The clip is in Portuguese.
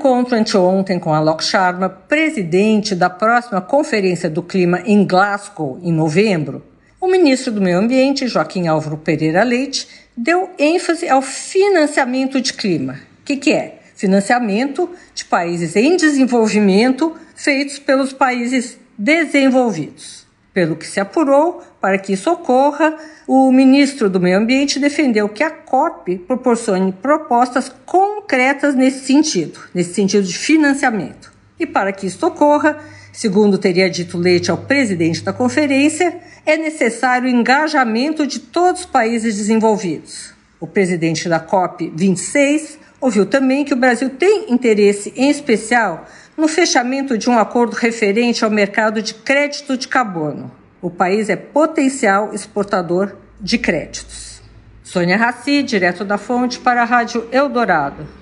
Encontro anteontem com Alok Sharma, presidente da próxima Conferência do Clima em Glasgow, em novembro, o ministro do Meio Ambiente, Joaquim Álvaro Pereira Leite, deu ênfase ao financiamento de clima. O que, que é? Financiamento de países em desenvolvimento feitos pelos países desenvolvidos. Pelo que se apurou, para que isso ocorra, o ministro do Meio Ambiente defendeu que a COP proporcione propostas concretas nesse sentido, nesse sentido de financiamento. E para que isso ocorra, segundo teria dito Leite ao presidente da conferência, é necessário o engajamento de todos os países desenvolvidos. O presidente da COP 26 ouviu também que o Brasil tem interesse em especial no fechamento de um acordo referente ao mercado de crédito de carbono. O país é potencial exportador de créditos. Sônia Raci, direto da fonte para a Rádio Eldorado.